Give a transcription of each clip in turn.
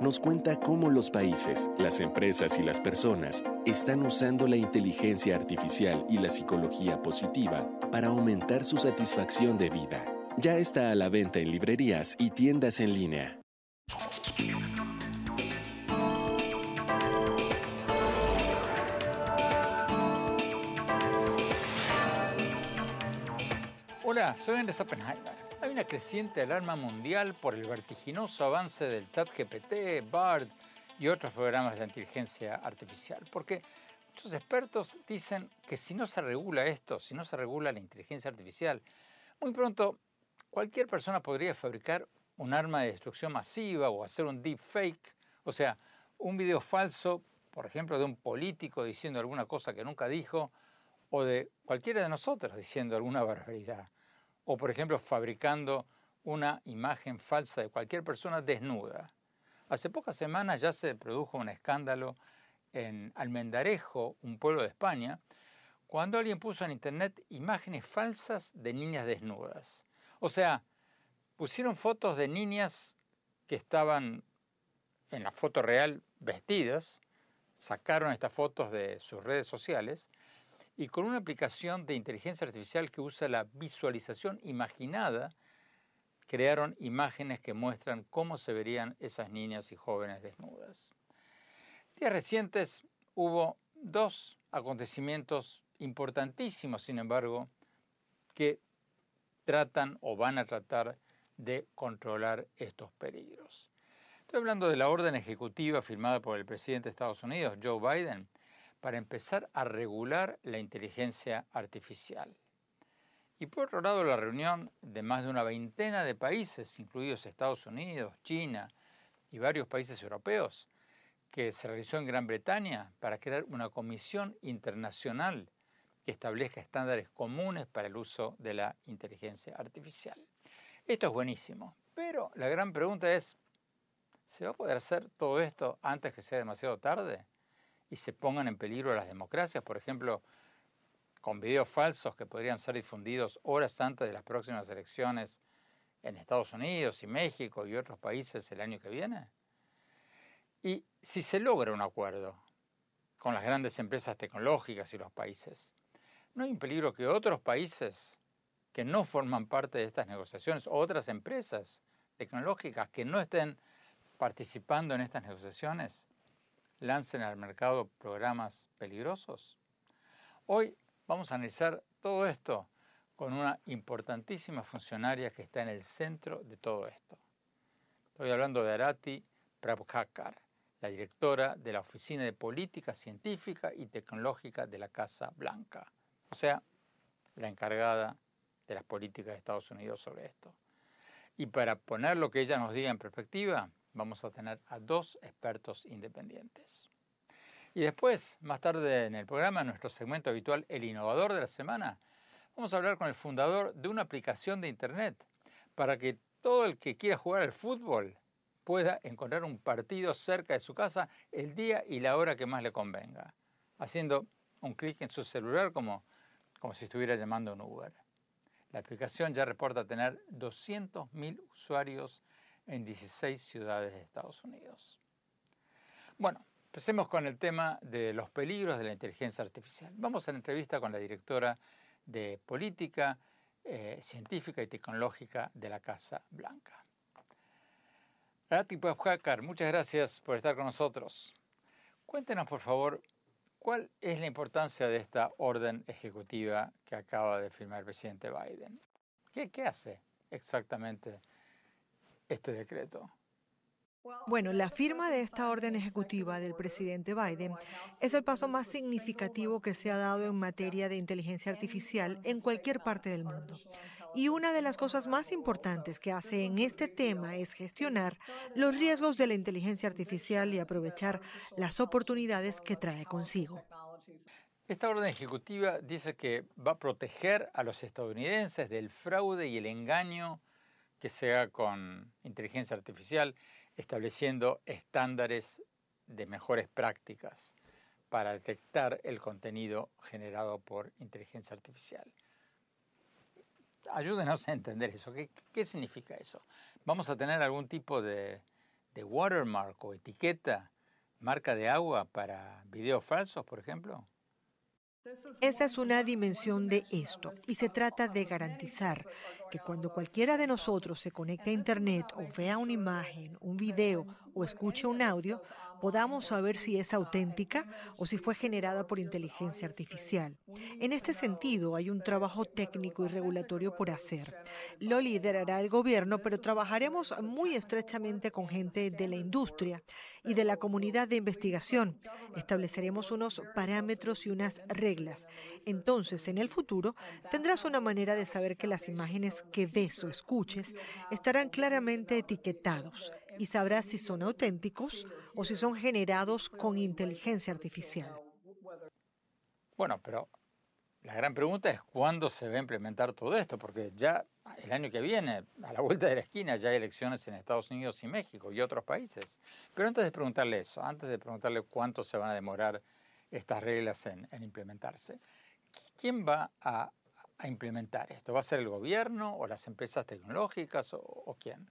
nos cuenta cómo los países, las empresas y las personas están usando la inteligencia artificial y la psicología positiva para aumentar su satisfacción de vida. Ya está a la venta en librerías y tiendas en línea. Hola, soy Andrés Oppenheimer. Hay una creciente alarma mundial por el vertiginoso avance del chat GPT, BARD y otros programas de inteligencia artificial, porque muchos expertos dicen que si no se regula esto, si no se regula la inteligencia artificial, muy pronto cualquier persona podría fabricar un arma de destrucción masiva o hacer un deepfake, o sea, un video falso, por ejemplo, de un político diciendo alguna cosa que nunca dijo, o de cualquiera de nosotros diciendo alguna barbaridad o por ejemplo fabricando una imagen falsa de cualquier persona desnuda. Hace pocas semanas ya se produjo un escándalo en Almendarejo, un pueblo de España, cuando alguien puso en internet imágenes falsas de niñas desnudas. O sea, pusieron fotos de niñas que estaban en la foto real vestidas, sacaron estas fotos de sus redes sociales y con una aplicación de inteligencia artificial que usa la visualización imaginada, crearon imágenes que muestran cómo se verían esas niñas y jóvenes desnudas. Días recientes hubo dos acontecimientos importantísimos, sin embargo, que tratan o van a tratar de controlar estos peligros. Estoy hablando de la orden ejecutiva firmada por el presidente de Estados Unidos, Joe Biden, para empezar a regular la inteligencia artificial. Y por otro lado, la reunión de más de una veintena de países, incluidos Estados Unidos, China y varios países europeos, que se realizó en Gran Bretaña para crear una comisión internacional que establezca estándares comunes para el uso de la inteligencia artificial. Esto es buenísimo, pero la gran pregunta es, ¿se va a poder hacer todo esto antes que sea demasiado tarde? Y se pongan en peligro las democracias, por ejemplo, con videos falsos que podrían ser difundidos horas antes de las próximas elecciones en Estados Unidos y México y otros países el año que viene? Y si se logra un acuerdo con las grandes empresas tecnológicas y los países, ¿no hay un peligro que otros países que no forman parte de estas negociaciones, o otras empresas tecnológicas que no estén participando en estas negociaciones, lancen al mercado programas peligrosos? Hoy vamos a analizar todo esto con una importantísima funcionaria que está en el centro de todo esto. Estoy hablando de Arati Prabhakar, la directora de la Oficina de Política Científica y Tecnológica de la Casa Blanca, o sea, la encargada de las políticas de Estados Unidos sobre esto. Y para poner lo que ella nos diga en perspectiva, vamos a tener a dos expertos independientes. Y después, más tarde en el programa, en nuestro segmento habitual El Innovador de la Semana, vamos a hablar con el fundador de una aplicación de Internet para que todo el que quiera jugar al fútbol pueda encontrar un partido cerca de su casa el día y la hora que más le convenga, haciendo un clic en su celular como, como si estuviera llamando a Uber. La aplicación ya reporta tener 200.000 usuarios en 16 ciudades de Estados Unidos. Bueno, empecemos con el tema de los peligros de la inteligencia artificial. Vamos a la entrevista con la directora de Política eh, Científica y Tecnológica de la Casa Blanca. Rati Hacker, muchas gracias por estar con nosotros. Cuéntenos, por favor, cuál es la importancia de esta orden ejecutiva que acaba de firmar el presidente Biden. ¿Qué, qué hace exactamente este decreto? Bueno, la firma de esta orden ejecutiva del presidente Biden es el paso más significativo que se ha dado en materia de inteligencia artificial en cualquier parte del mundo. Y una de las cosas más importantes que hace en este tema es gestionar los riesgos de la inteligencia artificial y aprovechar las oportunidades que trae consigo. Esta orden ejecutiva dice que va a proteger a los estadounidenses del fraude y el engaño que se haga con inteligencia artificial estableciendo estándares de mejores prácticas para detectar el contenido generado por inteligencia artificial. Ayúdenos a entender eso. ¿Qué, significa eso? ¿Vamos a tener algún tipo de, de watermark o etiqueta, marca de agua para videos falsos, por ejemplo? Esa es una dimensión de esto y se trata de garantizar que cuando cualquiera de nosotros se conecte a Internet o vea una imagen, un video o escuche un audio, podamos saber si es auténtica o si fue generada por inteligencia artificial. En este sentido, hay un trabajo técnico y regulatorio por hacer. Lo liderará el gobierno, pero trabajaremos muy estrechamente con gente de la industria y de la comunidad de investigación. Estableceremos unos parámetros y unas reglas. Entonces, en el futuro, tendrás una manera de saber que las imágenes que ves o escuches estarán claramente etiquetados y sabrás si son auténticos o si son generados con inteligencia artificial. Bueno, pero la gran pregunta es cuándo se va a implementar todo esto, porque ya el año que viene, a la vuelta de la esquina, ya hay elecciones en Estados Unidos y México y otros países. Pero antes de preguntarle eso, antes de preguntarle cuánto se van a demorar estas reglas en, implementarse, ¿quién va a, implementar esto? ¿Va a ser el gobierno o las empresas tecnológicas o quién?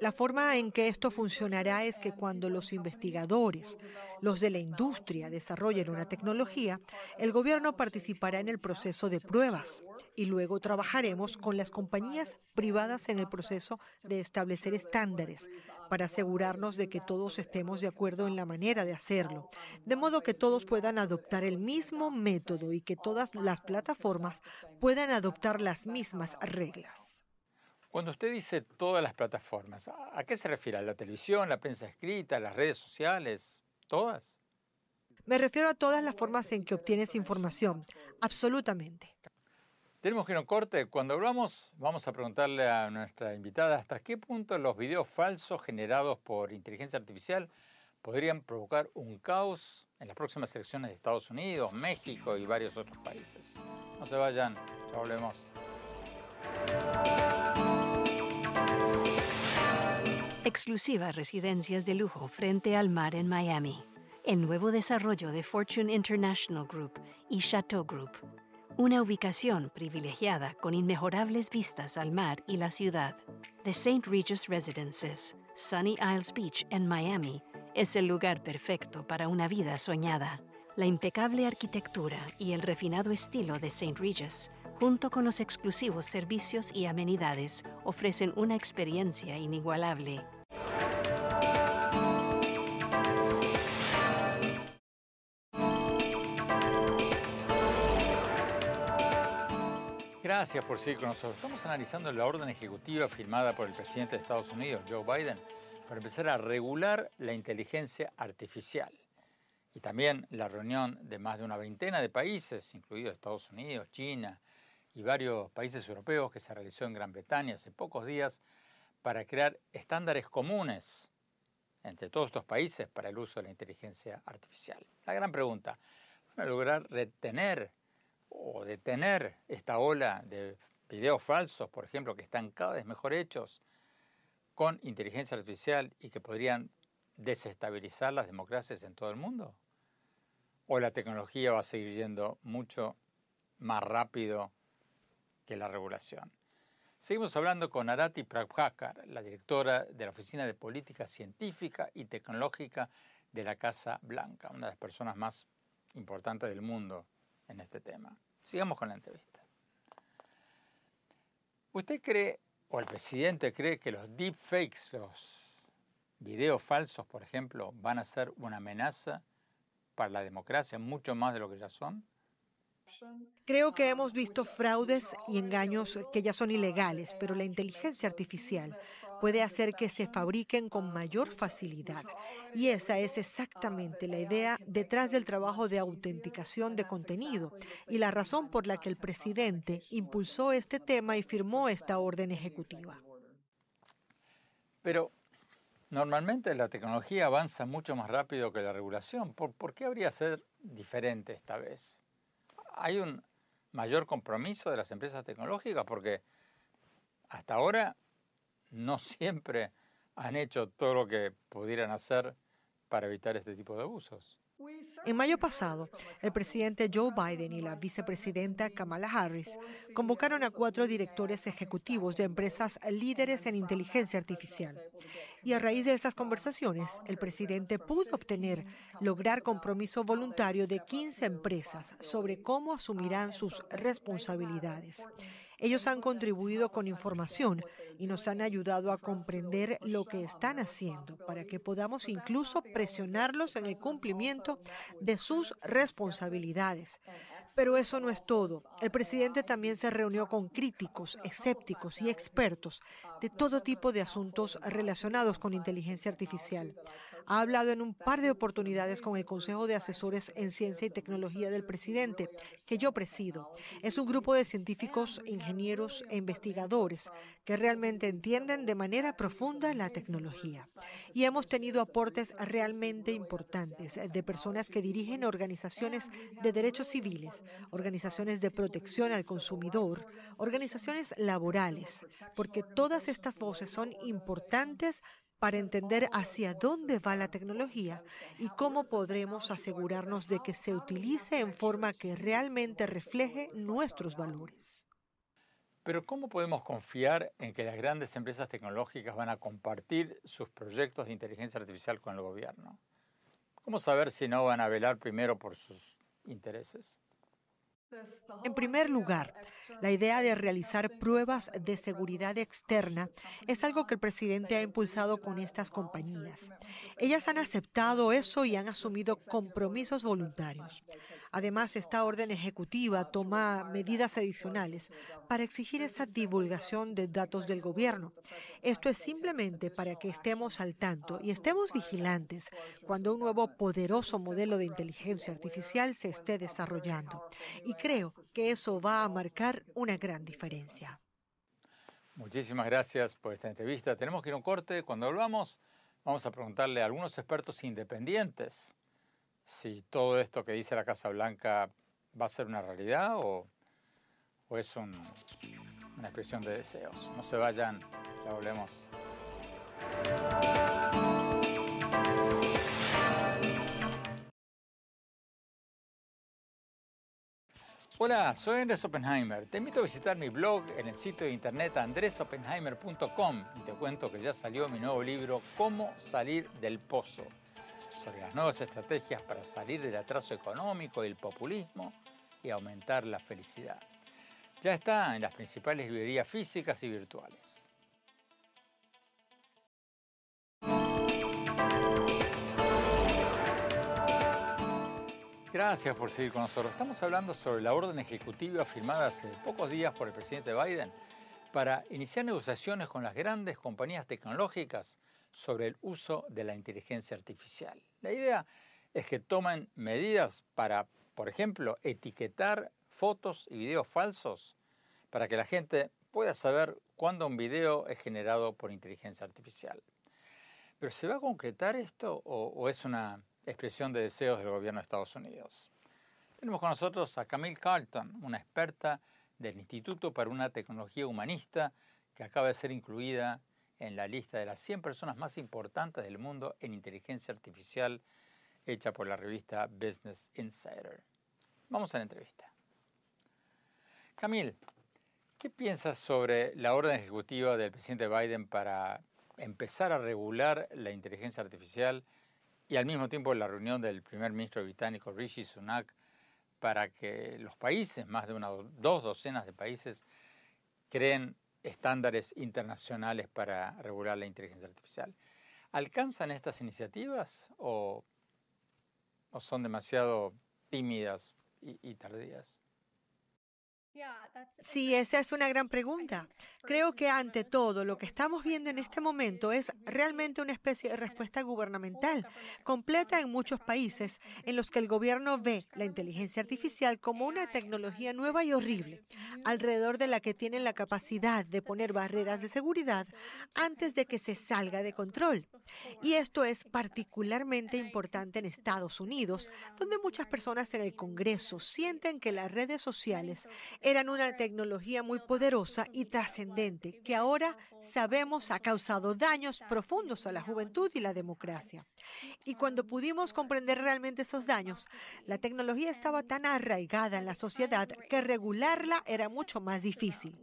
La forma en que esto funcionará es que cuando los investigadores, los de la industria, desarrollen una tecnología, el gobierno participará en el proceso de pruebas y luego trabajaremos con las compañías privadas en el proceso de establecer estándares para asegurarnos de que todos estemos de acuerdo en la manera de hacerlo, de modo que todos puedan adoptar el mismo método y que todas las plataformas puedan adoptar las mismas reglas. Cuando usted dice todas las plataformas, ¿a qué se refiere? ¿A la televisión, la prensa escrita, las redes sociales? ¿Todas? Me refiero a todas las formas en que obtienes información, absolutamente. Tenemos que ir a un corte. Cuando hablamos, vamos a preguntarle a nuestra invitada hasta qué punto los videos falsos generados por inteligencia artificial podrían provocar un caos en las próximas elecciones de Estados Unidos, México y varios otros países. No se vayan, ya volvemos. Exclusivas residencias de lujo frente al mar en Miami. El nuevo desarrollo de Fortune International Group y Chateau Group. Una ubicación privilegiada con inmejorables vistas al mar y la ciudad. The St. Regis Residences, Sunny Isles Beach en Miami, es el lugar perfecto para una vida soñada. La impecable arquitectura y el refinado estilo de St. Regis junto con los exclusivos servicios y amenidades, ofrecen una experiencia inigualable. Gracias por seguir con nosotros. Estamos analizando la orden ejecutiva firmada por el presidente de Estados Unidos, Joe Biden, para empezar a regular la inteligencia artificial. Y también la reunión de más de una veintena de países, incluidos Estados Unidos, China, y varios países europeos que se realizó en Gran Bretaña hace pocos días para crear estándares comunes entre todos estos países para el uso de la inteligencia artificial. La gran pregunta, ¿van a lograr retener o detener esta ola de videos falsos, por ejemplo, que están cada vez mejor hechos con inteligencia artificial y que podrían desestabilizar las democracias en todo el mundo? ¿O la tecnología va a seguir yendo mucho más rápido que la regulación? Seguimos hablando con Arati Prabhakar, la directora de la Oficina de Política Científica y Tecnológica de la Casa Blanca, una de las personas más importantes del mundo en este tema. Sigamos con la entrevista. ¿Usted cree, o el presidente cree, que los deepfakes, los videos falsos, por ejemplo, van a ser una amenaza para la democracia mucho más de lo que ya son? Creo que hemos visto fraudes y engaños que ya son ilegales, pero la inteligencia artificial puede hacer que se fabriquen con mayor facilidad. Y esa es exactamente la idea detrás del trabajo de autenticación de contenido y la razón por la que el presidente impulsó este tema y firmó esta orden ejecutiva. Pero normalmente la tecnología avanza mucho más rápido que la regulación. ¿Por, qué habría ser diferente esta vez? Hay un mayor compromiso de las empresas tecnológicas porque hasta ahora no siempre han hecho todo lo que pudieran hacer para evitar este tipo de abusos. En mayo pasado, el presidente Joe Biden y la vicepresidenta Kamala Harris convocaron a cuatro directores ejecutivos de empresas líderes en inteligencia artificial. Y a raíz de esas conversaciones, el presidente pudo obtener, lograr compromiso voluntario de 15 empresas sobre cómo asumirán sus responsabilidades. Ellos han contribuido con información y nos han ayudado a comprender lo que están haciendo para que podamos incluso presionarlos en el cumplimiento de sus responsabilidades. Pero eso no es todo. El presidente también se reunió con críticos, escépticos y expertos de todo tipo de asuntos relacionados con inteligencia artificial ha hablado en un par de oportunidades con el Consejo de Asesores en Ciencia y Tecnología del presidente, que yo presido. Es un grupo de científicos, ingenieros e investigadores que realmente entienden de manera profunda la tecnología. Y hemos tenido aportes realmente importantes de personas que dirigen organizaciones de derechos civiles, organizaciones de protección al consumidor, organizaciones laborales, porque todas estas voces son importantes para entender hacia dónde va la tecnología y cómo podremos asegurarnos de que se utilice en forma que realmente refleje nuestros valores. Pero ¿cómo podemos confiar en que las grandes empresas tecnológicas van a compartir sus proyectos de inteligencia artificial con el gobierno? ¿Cómo saber si no van a velar primero por sus intereses? En primer lugar, la idea de realizar pruebas de seguridad externa es algo que el presidente ha impulsado con estas compañías. Ellas han aceptado eso y han asumido compromisos voluntarios. Además, esta orden ejecutiva toma medidas adicionales para exigir esa divulgación de datos del gobierno. Esto es simplemente para que estemos al tanto y estemos vigilantes cuando un nuevo poderoso modelo de inteligencia artificial se esté desarrollando. Y creo que eso va a marcar una gran diferencia. Muchísimas gracias por esta entrevista. Tenemos que ir a un corte. Cuando volvamos, vamos a preguntarle a algunos expertos independientes si todo esto que dice la Casa Blanca va a ser una realidad o, es una expresión de deseos. No se vayan, ya volvemos. Hola, soy Andrés Oppenheimer. Te invito a visitar mi blog en el sitio de internet andresoppenheimer.com y te cuento que ya salió mi nuevo libro Cómo salir del pozo sobre las nuevas estrategias para salir del atraso económico y el populismo y aumentar la felicidad. Ya está en las principales librerías físicas y virtuales. Gracias por seguir con nosotros. Estamos hablando sobre la orden ejecutiva firmada hace pocos días por el presidente Biden para iniciar negociaciones con las grandes compañías tecnológicas sobre el uso de la inteligencia artificial. La idea es que tomen medidas para, por ejemplo, etiquetar fotos y videos falsos para que la gente pueda saber cuándo un video es generado por inteligencia artificial. ¿Pero se va a concretar esto o, es una expresión de deseos del gobierno de Estados Unidos? Tenemos con nosotros a Camille Carlton, una experta del Instituto para una Tecnología Humanista, que acaba de ser incluida en la lista de las 100 personas más importantes del mundo en inteligencia artificial, hecha por la revista Business Insider. Vamos a la entrevista. Camil, ¿qué piensas sobre la orden ejecutiva del presidente Biden para empezar a regular la inteligencia artificial y al mismo tiempo la reunión del primer ministro británico Rishi Sunak para que los países, más de una, dos docenas de países, creen estándares internacionales para regular la inteligencia artificial. ¿Alcanzan estas iniciativas o, son demasiado tímidas y tardías? Sí, esa es una gran pregunta. Creo que ante todo lo que estamos viendo en este momento es realmente una especie de respuesta gubernamental, completa en muchos países en los que el gobierno ve la inteligencia artificial como una tecnología nueva y horrible, alrededor de la que tienen la capacidad de poner barreras de seguridad antes de que se salga de control. Y esto es particularmente importante en Estados Unidos, donde muchas personas en el Congreso sienten que las redes sociales eran una tecnología muy poderosa y trascendente que ahora sabemos ha causado daños profundos a la juventud y la democracia. Y cuando pudimos comprender realmente esos daños, la tecnología estaba tan arraigada en la sociedad que regularla era mucho más difícil.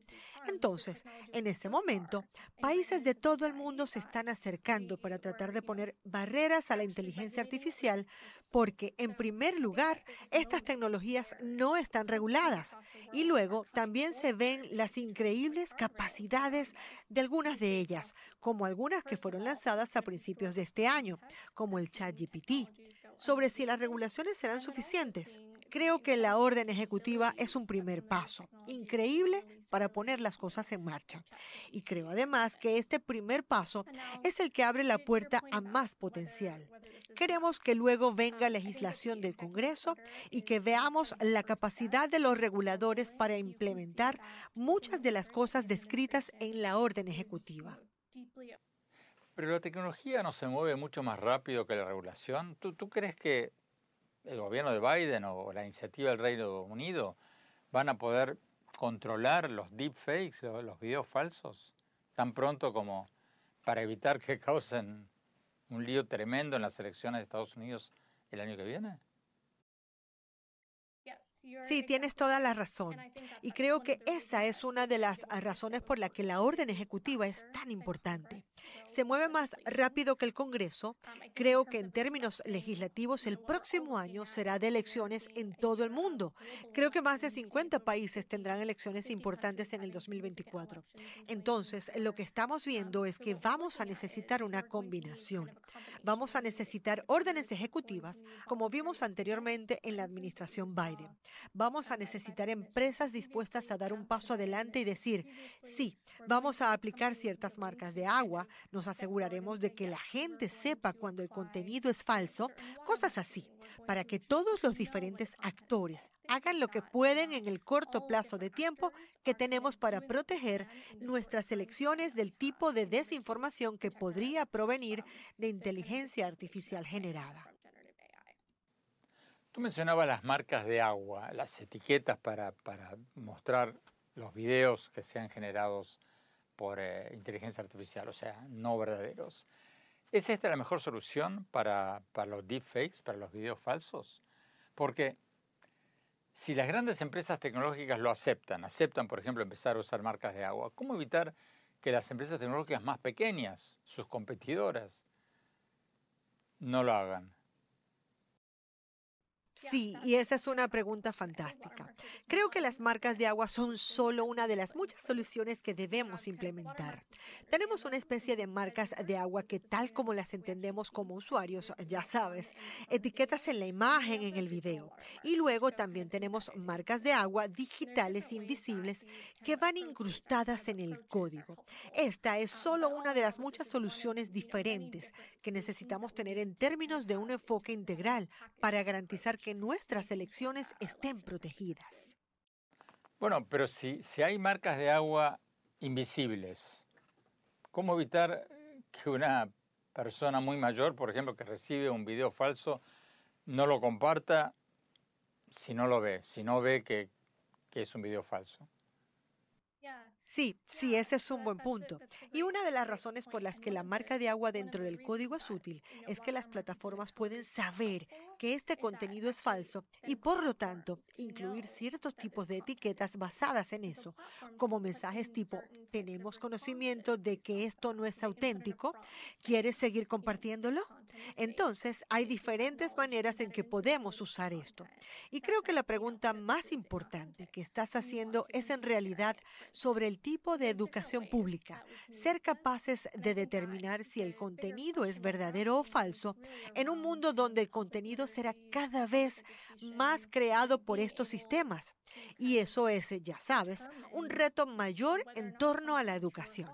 Entonces, en ese momento, países de todo el mundo se están acercando para tratar de poner barreras a la inteligencia artificial porque, en primer lugar, estas tecnologías no están reguladas y luego también se ven las increíbles capacidades de algunas de ellas, como algunas que fueron lanzadas a principios de este año, como el ChatGPT, sobre si las regulaciones serán suficientes. Creo que la orden ejecutiva es un primer paso, increíble para poner las cosas en marcha. Y creo además que este primer paso es el que abre la puerta a más potencial. Queremos que luego venga legislación del Congreso y que veamos la capacidad de los reguladores para implementar muchas de las cosas descritas en la orden ejecutiva. Pero la tecnología no se mueve mucho más rápido que la regulación. ¿Tú, tú crees que el gobierno de Biden o la iniciativa del Reino Unido van a poder controlar los deepfakes, los videos falsos, tan pronto como para evitar que causen un lío tremendo en las elecciones de Estados Unidos el año que viene? Sí, tienes toda la razón. Y creo que esa es una de las razones por la que la orden ejecutiva es tan importante. Se mueve más rápido que el Congreso. Creo que en términos legislativos el próximo año será de elecciones en todo el mundo. Creo que más de 50 países tendrán elecciones importantes en el 2024. Entonces, lo que estamos viendo es que vamos a necesitar una combinación. Vamos a necesitar órdenes ejecutivas, como vimos anteriormente en la administración Biden. Vamos a necesitar empresas dispuestas a dar un paso adelante y decir, sí, vamos a aplicar ciertas marcas de agua, nos aseguraremos de que la gente sepa cuando el contenido es falso, cosas así, para que todos los diferentes actores hagan lo que pueden en el corto plazo de tiempo que tenemos para proteger nuestras elecciones del tipo de desinformación que podría provenir de inteligencia artificial generada. Tú mencionabas las marcas de agua, las etiquetas para, mostrar los videos que sean generados por eh, inteligencia artificial, o sea, no verdaderos. ¿Es esta la mejor solución para, para los deepfakes, para los videos falsos? Porque si las grandes empresas tecnológicas lo aceptan, aceptan, por ejemplo, empezar a usar marcas de agua, ¿cómo evitar que las empresas tecnológicas más pequeñas, sus competidoras, no lo hagan? Sí, y esa es una pregunta fantástica. Creo que las marcas de agua son solo una de las muchas soluciones que debemos implementar. Tenemos una especie de marcas de agua que tal como las entendemos como usuarios, ya sabes, etiquetas en la imagen, en el video. Y luego también tenemos marcas de agua digitales invisibles que van incrustadas en el código. Esta es solo una de las muchas soluciones diferentes que necesitamos tener en términos de un enfoque integral para garantizar que nuestras elecciones estén protegidas. Bueno, pero si, si hay marcas de agua invisibles, ¿cómo evitar que una persona muy mayor, por ejemplo, que recibe un video falso, no lo comparta si no lo ve, si no ve que, que es un video falso? Sí, sí, ese es un buen punto. Y una de las razones por las que la marca de agua dentro del código es útil es que las plataformas pueden saber que este contenido es falso y por lo tanto incluir ciertos tipos de etiquetas basadas en eso, como mensajes tipo tenemos conocimiento de que esto no es auténtico, ¿quieres seguir compartiéndolo? Entonces, hay diferentes maneras en que podemos usar esto. Y creo que la pregunta más importante que estás haciendo es en realidad sobre el tipo de educación pública, ser capaces de determinar si el contenido es verdadero o falso en un mundo donde el contenido será cada vez más creado por estos sistemas. Y eso es, ya sabes, un reto mayor en torno a la educación.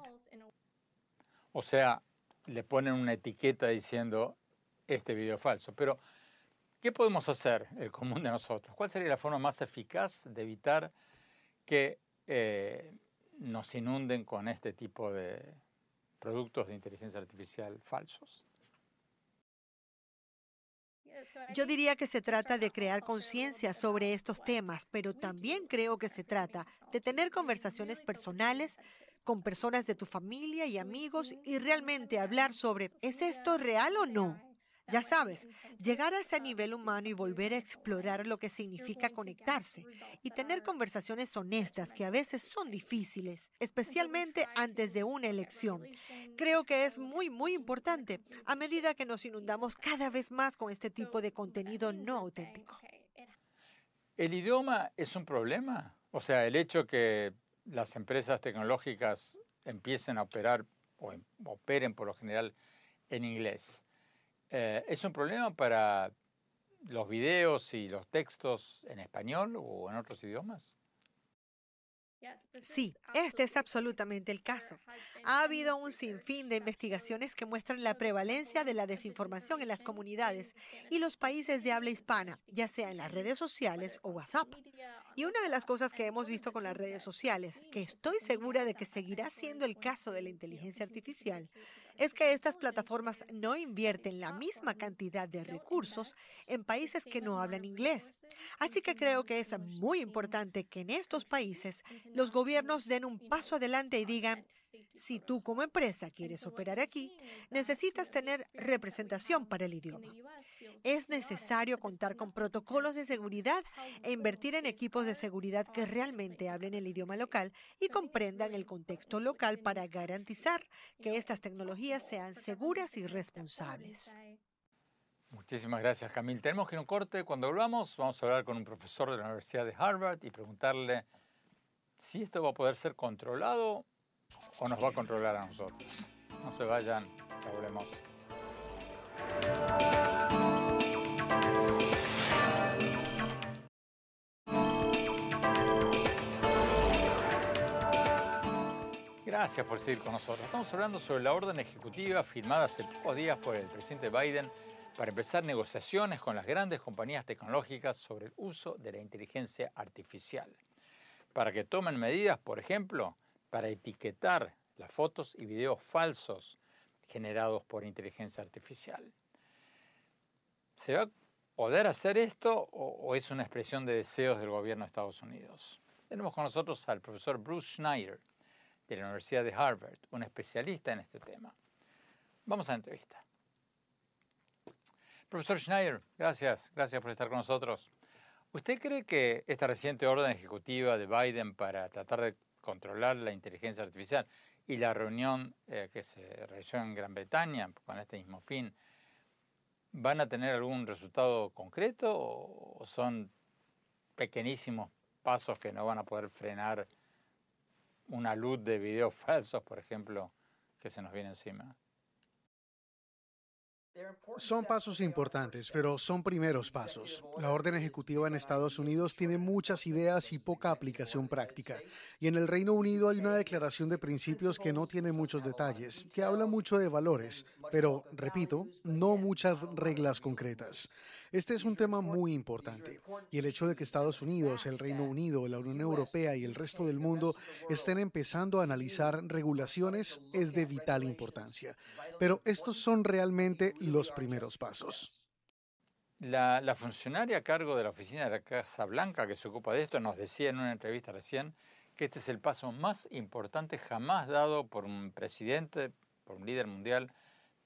O sea, le ponen una etiqueta diciendo este video falso. Pero, ¿qué podemos hacer el común de nosotros? ¿Cuál sería la forma más eficaz de evitar que eh, nos inunden con este tipo de productos de inteligencia artificial falsos? Yo diría que se trata de crear conciencia sobre estos temas, pero también creo que se trata de tener conversaciones personales con personas de tu familia y amigos y realmente hablar sobre, ¿es esto real o no? Ya sabes, llegar a ese nivel humano y volver a explorar lo que significa conectarse y tener conversaciones honestas que a veces son difíciles, especialmente antes de una elección. Creo que es muy, muy importante a medida que nos inundamos cada vez más con este tipo de contenido no auténtico. ¿El idioma es un problema? O sea, el hecho que las empresas tecnológicas empiecen a operar o em, operen por lo general en inglés eh, ¿Es un problema para los videos y los textos en español o en otros idiomas? Sí, este es absolutamente el caso. Ha habido un sinfín de investigaciones que muestran la prevalencia de la desinformación en las comunidades y los países de habla hispana, ya sea en las redes sociales o WhatsApp. Y una de las cosas que hemos visto con las redes sociales, que estoy segura de que seguirá siendo el caso de la inteligencia artificial, es que estas plataformas no invierten la misma cantidad de recursos en países que no hablan inglés. Así que creo que es muy importante que en estos países los gobiernos den un paso adelante y digan, si tú como empresa quieres operar aquí, necesitas tener representación para el idioma. Es necesario contar con protocolos de seguridad e invertir en equipos de seguridad que realmente hablen el idioma local y comprendan el contexto local para garantizar que estas tecnologías sean seguras y responsables. Muchísimas gracias, Camil. Tenemos que ir un corte. Cuando volvamos, vamos a hablar con un profesor de la Universidad de Harvard y preguntarle si esto va a poder ser controlado o nos va a controlar a nosotros. No se vayan, ya volvemos. Gracias por seguir con nosotros. Estamos hablando sobre la orden ejecutiva firmada hace pocos días por el presidente Biden para empezar negociaciones con las grandes compañías tecnológicas sobre el uso de la inteligencia artificial. Para que tomen medidas, por ejemplo, para etiquetar las fotos y videos falsos generados por inteligencia artificial. ¿Se va a poder hacer esto o, es una expresión de deseos del gobierno de Estados Unidos? Tenemos con nosotros al profesor Bruce Schneider de la Universidad de Harvard, un especialista en este tema. Vamos a la entrevista. Profesor Schneider, gracias, gracias por estar con nosotros. ¿Usted cree que esta reciente orden ejecutiva de Biden para tratar de controlar la inteligencia artificial y la reunión eh, que se realizó en Gran Bretaña con este mismo fin, ¿van a tener algún resultado concreto o son pequeñísimos pasos que no van a poder frenar una luz de videos falsos, por ejemplo, que se nos viene encima? Son pasos importantes, pero son primeros pasos. La orden ejecutiva en Estados Unidos tiene muchas ideas y poca aplicación práctica. Y en el Reino Unido hay una declaración de principios que no tiene muchos detalles, que habla mucho de valores, pero, repito, no muchas reglas concretas. Este es un tema muy importante y el hecho de que Estados Unidos, el Reino Unido, la Unión Europea y el resto del mundo estén empezando a analizar regulaciones es de vital importancia. Pero estos son realmente los primeros pasos. La, funcionaria a cargo de la oficina de la Casa Blanca que se ocupa de esto nos decía en una entrevista recién que este es el paso más importante jamás dado por un presidente, por un líder mundial,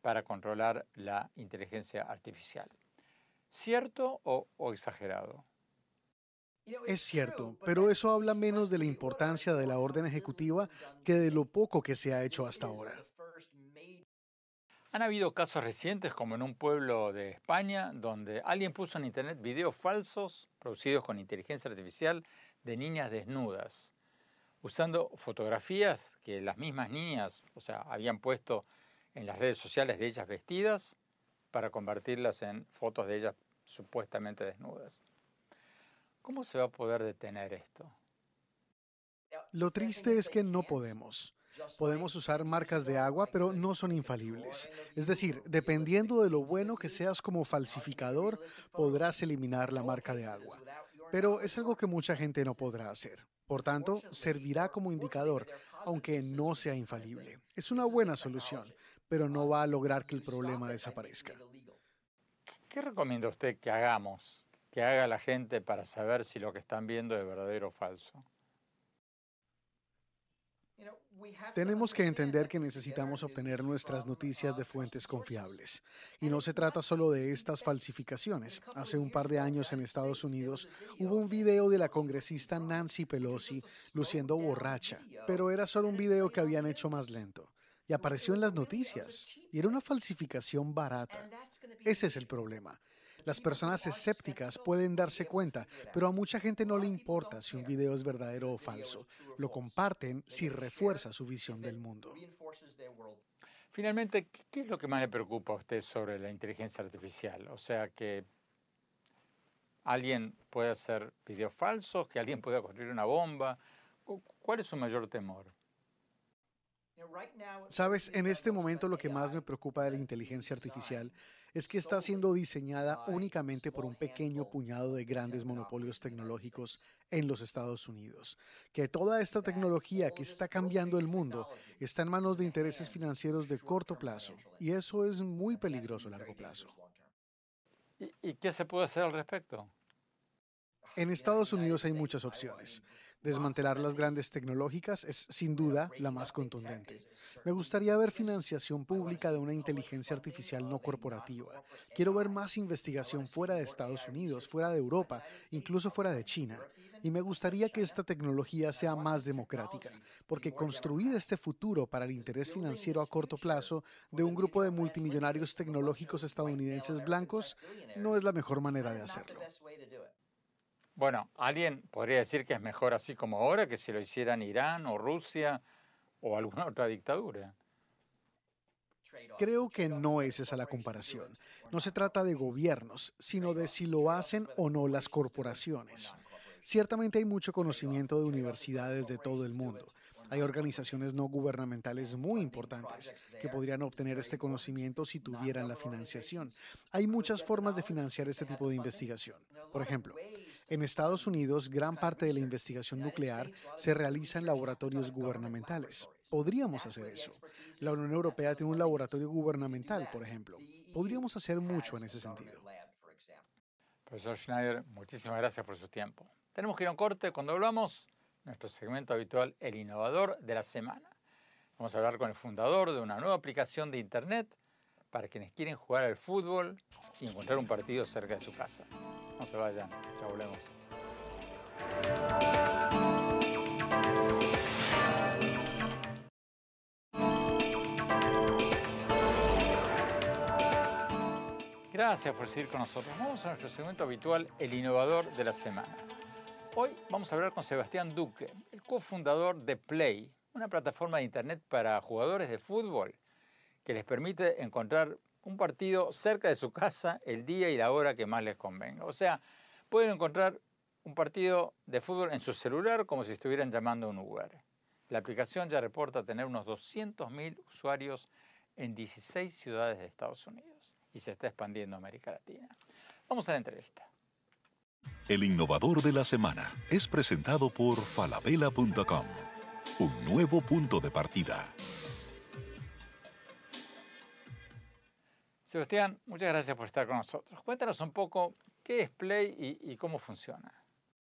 para controlar la inteligencia artificial. ¿Cierto o, o exagerado? Es cierto, pero eso habla menos de la importancia de la orden ejecutiva que de lo poco que se ha hecho hasta ahora. Han habido casos recientes, como en un pueblo de España, donde alguien puso en Internet videos falsos producidos con inteligencia artificial de niñas desnudas, usando fotografías que las mismas niñas, o sea, habían puesto en las redes sociales de ellas vestidas para convertirlas en fotos de ellas supuestamente desnudas. ¿Cómo se va a poder detener esto? Lo triste es que no podemos. Podemos usar marcas de agua, pero no son infalibles. Es decir, dependiendo de lo bueno que seas como falsificador, podrás eliminar la marca de agua. Pero es algo que mucha gente no podrá hacer. Por tanto, servirá como indicador, aunque no sea infalible. Es una buena solución, pero no va a lograr que el problema desaparezca. ¿Qué recomienda usted que hagamos, que haga la gente para saber si lo que están viendo es verdadero o falso? Tenemos que entender que necesitamos obtener nuestras noticias de fuentes confiables. Y no se trata solo de estas falsificaciones. Hace un par de años en Estados Unidos hubo un video de la congresista Nancy Pelosi luciendo borracha, pero era solo un video que habían hecho más lento. Y apareció en las noticias. Y era una falsificación barata. Ese es el problema. Las personas escépticas pueden darse cuenta, pero a mucha gente no le importa si un video es verdadero o falso. Lo comparten si refuerza su visión del mundo. Finalmente, ¿qué es lo que más le preocupa a usted sobre la inteligencia artificial? O sea, que alguien puede hacer videos falsos, que alguien pueda construir una bomba. ¿Cuál es su mayor temor? Sabes, en este momento lo que más me preocupa de la inteligencia artificial es que está siendo diseñada únicamente por un pequeño puñado de grandes monopolios tecnológicos en los Estados Unidos, que toda esta tecnología que está cambiando el mundo está en manos de intereses financieros de corto plazo, y eso es muy peligroso a largo plazo. ¿Y, qué se puede hacer al respecto? En Estados Unidos hay muchas opciones. Desmantelar las grandes tecnológicas es sin duda la más contundente. Me gustaría ver financiación pública de una inteligencia artificial no corporativa. Quiero ver más investigación fuera de Estados Unidos, fuera de Europa, incluso fuera de China. Y me gustaría que esta tecnología sea más democrática, porque construir este futuro para el interés financiero a corto plazo de un grupo de multimillonarios tecnológicos estadounidenses blancos no es la mejor manera de hacerlo. Bueno, alguien podría decir que es mejor así como ahora que si lo hicieran Irán o Rusia o alguna otra dictadura. Creo que no es esa la comparación. No se trata de gobiernos, sino de si lo hacen o no las corporaciones. Ciertamente hay mucho conocimiento de universidades de todo el mundo, hay organizaciones no gubernamentales muy importantes que podrían obtener este conocimiento si tuvieran la financiación. Hay muchas formas de financiar este tipo de investigación. Por ejemplo, en Estados Unidos, gran parte de la investigación nuclear se realiza en laboratorios gubernamentales. Podríamos hacer eso. La Unión Europea tiene un laboratorio gubernamental, por ejemplo. Podríamos hacer mucho en ese sentido. Profesor Schneider, muchísimas gracias por su tiempo. Tenemos que ir a un corte. Cuando hablamos, nuestro segmento habitual, el innovador de la semana. Vamos a hablar con el fundador de una nueva aplicación de Internet para quienes quieren jugar al fútbol y encontrar un partido cerca de su casa. No se vayan, ya volvemos. Gracias por seguir con nosotros. Vamos a nuestro segmento habitual, el innovador de la semana. Hoy vamos a hablar con Sebastián Duque, el cofundador de Play, una plataforma de internet para jugadores de fútbol que les permite encontrar un partido cerca de su casa el día y la hora que más les convenga. O sea, pueden encontrar un partido de fútbol en su celular como si estuvieran llamando a un Uber. La aplicación ya reporta tener unos 200.000 usuarios en 16 ciudades de Estados Unidos y se está expandiendo a América Latina. Vamos a la entrevista. El innovador de la semana es presentado por falabella.com, un nuevo punto de partida. Sebastián, muchas gracias por estar con nosotros. Cuéntanos un poco qué es Play y, cómo funciona.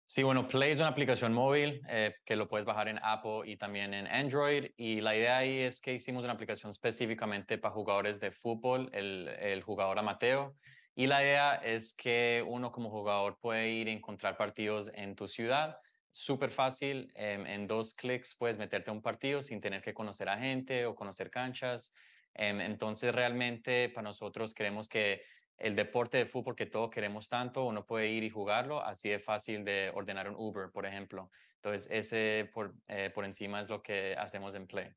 Sí, bueno, Play es una aplicación móvil eh, que lo puedes bajar en Apple y también en Android. Y la idea ahí es que hicimos una aplicación específicamente para jugadores de fútbol, el, jugador amateur. Y la idea es que uno como jugador puede ir a encontrar partidos en tu ciudad. Súper fácil, em, en dos clics puedes meterte a un partido sin tener que conocer a gente o conocer canchas. Entonces realmente para nosotros creemos que el deporte de fútbol que todos queremos tanto, uno puede ir y jugarlo, así es fácil de ordenar un Uber, por ejemplo. Entonces, ese por, eh, por encima es lo que hacemos en Play.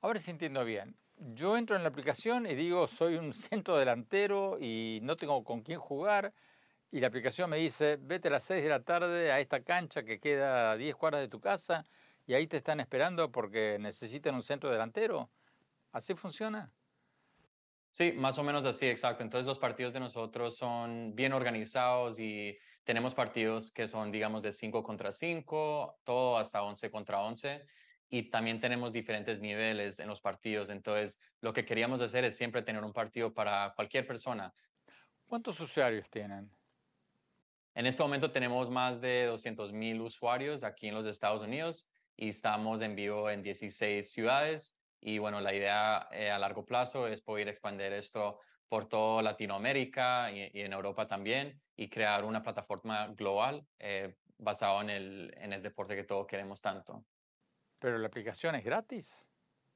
Ahora sí entiendo bien. Yo entro en la aplicación y digo, soy un centro delantero y no tengo con quién jugar. Y la aplicación me dice, vete a las 6 de la tarde a esta cancha que queda a 10 cuadras de tu casa y ahí te están esperando porque necesitan un centro delantero. ¿Así funciona? Sí, más o menos así, exacto. Entonces los partidos de nosotros son bien organizados y tenemos partidos que son, digamos, de 5 contra 5, todo hasta 11 contra 11. Y también tenemos diferentes niveles en los partidos. Entonces, lo que queríamos hacer es siempre tener un partido para cualquier persona. ¿Cuántos usuarios tienen? En este momento tenemos más de 200 mil usuarios aquí en los Estados Unidos y estamos en vivo en 16 ciudades y bueno, la idea eh, a largo plazo es poder expandir esto por toda Latinoamérica y, en Europa también y crear una plataforma global eh, basada en el, en el deporte que todos queremos tanto. Pero la aplicación es gratis.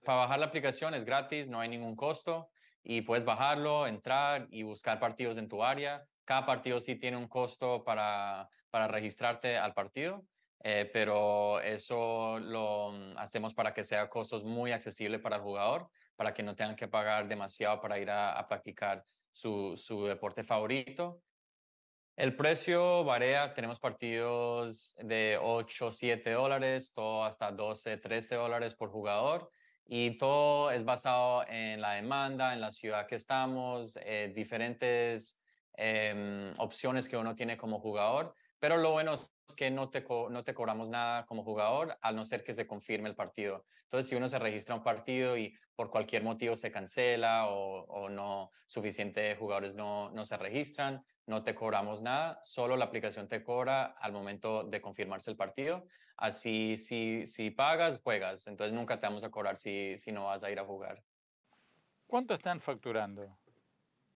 Para bajar la aplicación es gratis, no hay ningún costo y puedes bajarlo, entrar y buscar partidos en tu área. Cada partido sí tiene un costo para, para registrarte al partido, eh, pero eso lo mm, hacemos para que sea costos muy accesibles para el jugador, para que no tengan que pagar demasiado para ir a, practicar su, su, deporte favorito. El precio varía, tenemos partidos de 8, 7 dólares, todo hasta 12, 13 dólares por jugador y todo es basado en la demanda, en la ciudad que estamos, eh, diferentes em, opciones que uno tiene como jugador, pero lo bueno que no te, no te cobramos nada como jugador, al no ser que se confirme el partido. Entonces, si uno se registra un partido y por cualquier motivo se cancela o, o no suficientes jugadores no, no se registran, no te cobramos nada, solo la aplicación te cobra al momento de confirmarse el partido. Así, si, si pagas, juegas. Entonces, nunca te vamos a cobrar si, si no vas a ir a jugar. ¿Cuánto están facturando?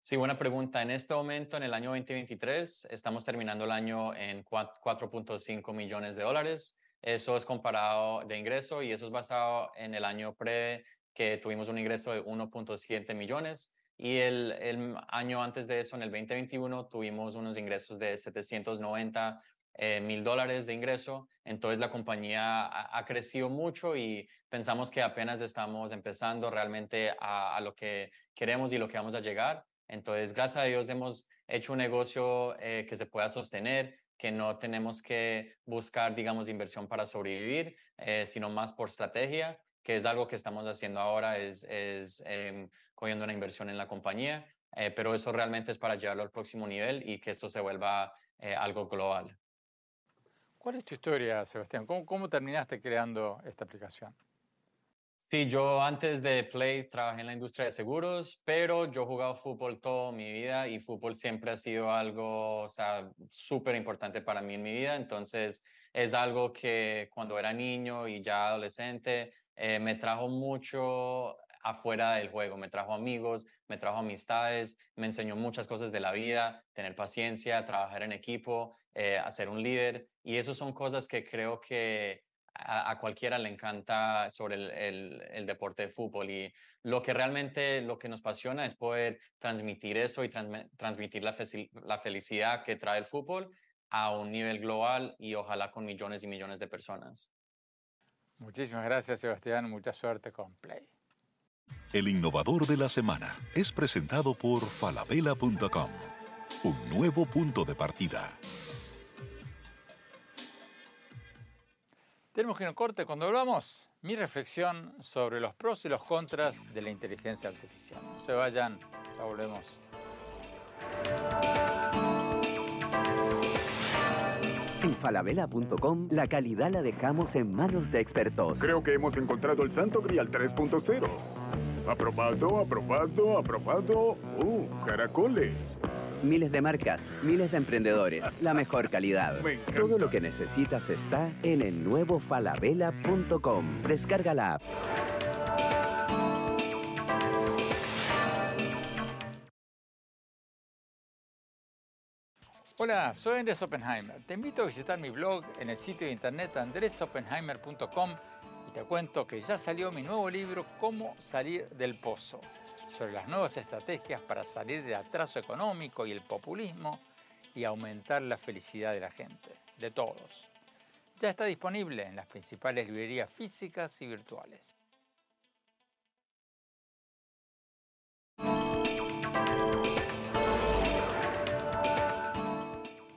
Sí, buena pregunta. En este momento, en el año 2023, estamos terminando el año en 4.5 millones de dólares. Eso es comparado de ingreso y eso es basado en el año pre que tuvimos un ingreso de 1.7 millones y el, el, año antes de eso, en el 2021, tuvimos unos ingresos de 790 eh, mil dólares de ingreso. Entonces la compañía ha, crecido mucho y pensamos que apenas estamos empezando realmente a, a, lo que queremos y lo que vamos a llegar. Entonces, gracias a Dios hemos hecho un negocio eh, que se pueda sostener, que no tenemos que buscar, digamos, inversión para sobrevivir, eh, sino más por estrategia, que es algo que estamos haciendo ahora, es, es em, cogiendo una inversión en la compañía, eh, pero eso realmente es para llevarlo al próximo nivel y que esto se vuelva algo global. ¿Cuál es tu historia, Sebastián? ¿Cómo, ¿Cómo terminaste creando esta aplicación? Sí, yo antes de Play trabajé en la industria de seguros, pero yo he jugado fútbol toda mi vida y fútbol siempre ha sido algo, o sea, súper importante para mí en mi vida. Entonces, es algo que cuando era niño y ya adolescente, eh, me trajo mucho afuera del juego, me trajo amigos, me trajo amistades, me enseñó muchas cosas de la vida, tener paciencia, trabajar en equipo, eh, hacer un líder. Y eso son cosas que creo que a, cualquiera le encanta sobre el, el, deporte de fútbol y lo que realmente lo que nos apasiona es poder transmitir eso y transmitir la, la felicidad que trae el fútbol a un nivel global y ojalá con millones y millones de personas. Muchísimas gracias Sebastián, mucha suerte con Play. El innovador de la semana es presentado por falabella.com, un nuevo punto de partida. Tenemos que ir a un corte. Cuando volvamos, mi reflexión sobre los pros y los contras de la inteligencia artificial. No se vayan, ya volvemos. En falabella.com la calidad la dejamos en manos de expertos. Creo que hemos encontrado el santo grial 3.0. Aprobado, aprobado, aprobado. ¡Uh, caracoles! Miles de marcas, miles de emprendedores, la mejor calidad. Todo lo que necesitas está en el nuevo falabella.com. Descarga la app. Hola, soy Andrés Oppenheimer. Te invito a visitar mi blog en el sitio de internet andresoppenheimer.com y te cuento que ya salió mi nuevo libro Cómo salir del pozo, sobre las nuevas estrategias para salir del atraso económico y el populismo y aumentar la felicidad de la gente, de todos. Ya está disponible en las principales librerías físicas y virtuales.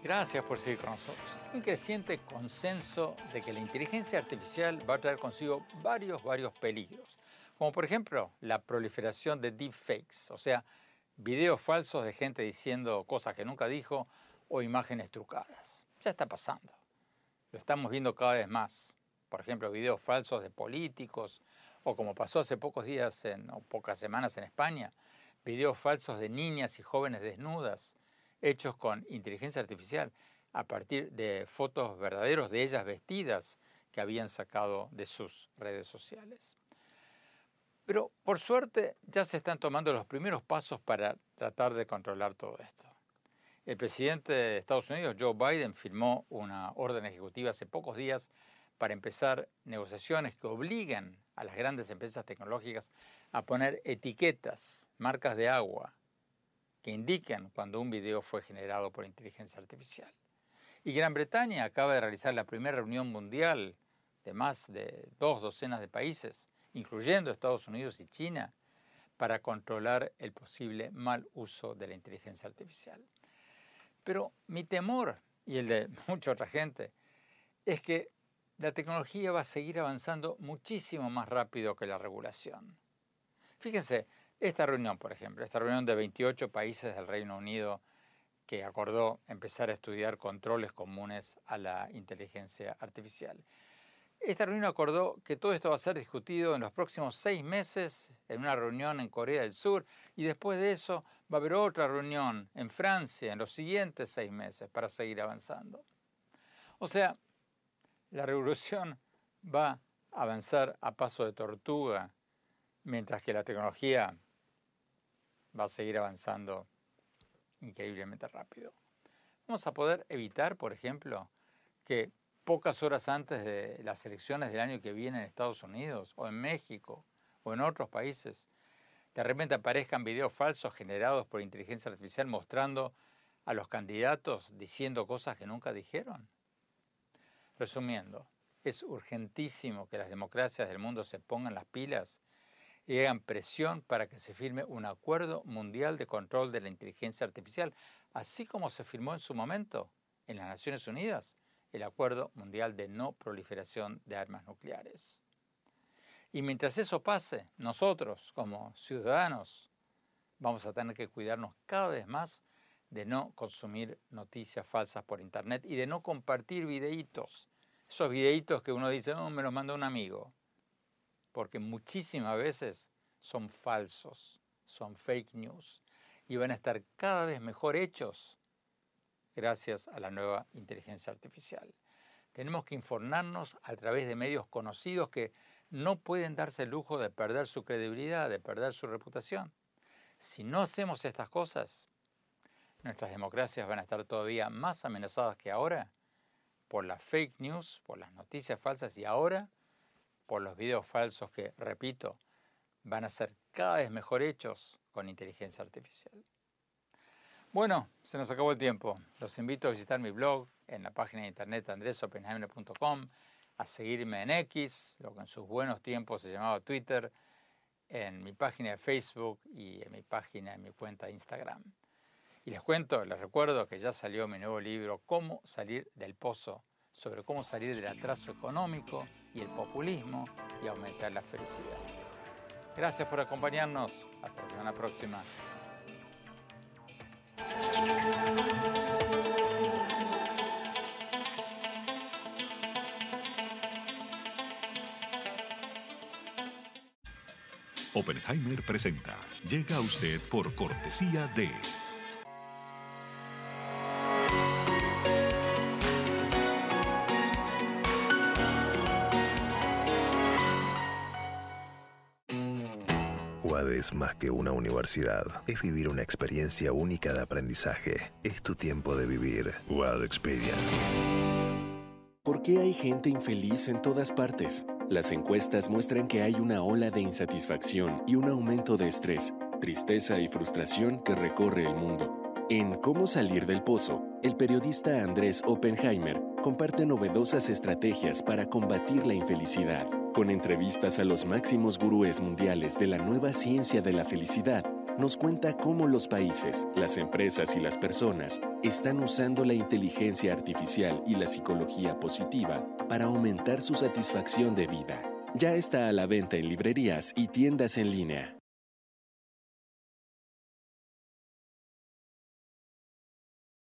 Gracias por seguir con nosotros. Un creciente consenso de que la inteligencia artificial va a traer consigo varios, varios peligros, como por ejemplo la proliferación de deepfakes, o sea, videos falsos de gente diciendo cosas que nunca dijo o imágenes trucadas. Ya está pasando. Lo estamos viendo cada vez más. Por ejemplo, videos falsos de políticos o como pasó hace pocos días en, o pocas semanas en España, videos falsos de niñas y jóvenes desnudas hechos con inteligencia artificial a partir de fotos verdaderos de ellas vestidas que habían sacado de sus redes sociales. Pero por suerte ya se están tomando los primeros pasos para tratar de controlar todo esto. El presidente de Estados Unidos, Joe Biden, firmó una orden ejecutiva hace pocos días para empezar negociaciones que obliguen a las grandes empresas tecnológicas a poner etiquetas, marcas de agua, que indican cuando un video fue generado por inteligencia artificial. Y Gran Bretaña acaba de realizar la primera reunión mundial de más de dos docenas de países, incluyendo Estados Unidos y China, para controlar el posible mal uso de la inteligencia artificial. Pero mi temor, y el de mucha otra gente, es que la tecnología va a seguir avanzando muchísimo más rápido que la regulación. Fíjense, esta reunión, por ejemplo, esta reunión de 28 países del Reino Unido que acordó empezar a estudiar controles comunes a la inteligencia artificial. Esta reunión acordó que todo esto va a ser discutido en los próximos seis meses en una reunión en Corea del Sur y después de eso va a haber otra reunión en Francia en los siguientes seis meses para seguir avanzando. O sea, la revolución va a avanzar a paso de tortuga mientras que la tecnología va a seguir avanzando increíblemente rápido. Vamos a poder evitar, por ejemplo, que pocas horas antes de las elecciones del año que viene en Estados Unidos o en México o en otros países, de repente aparezcan videos falsos generados por inteligencia artificial mostrando a los candidatos diciendo cosas que nunca dijeron. Resumiendo, es urgentísimo que las democracias del mundo se pongan las pilas y hagan presión para que se firme un acuerdo mundial de control de la inteligencia artificial, así como se firmó en su momento en las Naciones Unidas el Acuerdo Mundial de No Proliferación de Armas Nucleares. Y mientras eso pase, nosotros como ciudadanos vamos a tener que cuidarnos cada vez más de no consumir noticias falsas por Internet y de no compartir videitos. Esos videitos que uno dice, oh, me los manda un amigo porque muchísimas veces son falsos, son fake news y van a estar cada vez mejor hechos gracias a la nueva inteligencia artificial. Tenemos que informarnos a través de medios conocidos que no pueden darse el lujo de perder su credibilidad, de perder su reputación. Si no hacemos estas cosas, nuestras democracias van a estar todavía más amenazadas que ahora por las fake news, por las noticias falsas y ahora por los videos falsos que, repito, van a ser cada vez mejor hechos con inteligencia artificial. Bueno, se nos acabó el tiempo. Los invito a visitar mi blog en la página de internet andresopenheimer.com, a seguirme en X, lo que en sus buenos tiempos se llamaba Twitter, en mi página de Facebook y en mi página, en mi cuenta de Instagram. Y les cuento, les recuerdo que ya salió mi nuevo libro, Cómo salir del pozo sobre cómo salir del atraso económico y el populismo y aumentar la felicidad. Gracias por acompañarnos. Hasta la semana próxima. Oppenheimer presenta. Llega a usted por cortesía de... más que una universidad. Es vivir una experiencia única de aprendizaje. Es tu tiempo de vivir. UAD Experience. ¿Por qué hay gente infeliz en todas partes? Las encuestas muestran que hay una ola de insatisfacción y un aumento de estrés, tristeza y frustración que recorre el mundo. En Cómo salir del pozo, el periodista Andrés Oppenheimer comparte novedosas estrategias para combatir la infelicidad, con entrevistas a los máximos gurúes mundiales de la nueva ciencia de la felicidad. Nos cuenta cómo los países, las empresas y las personas están usando la inteligencia artificial y la psicología positiva para aumentar su satisfacción de vida. Ya está a la venta en librerías y tiendas en línea.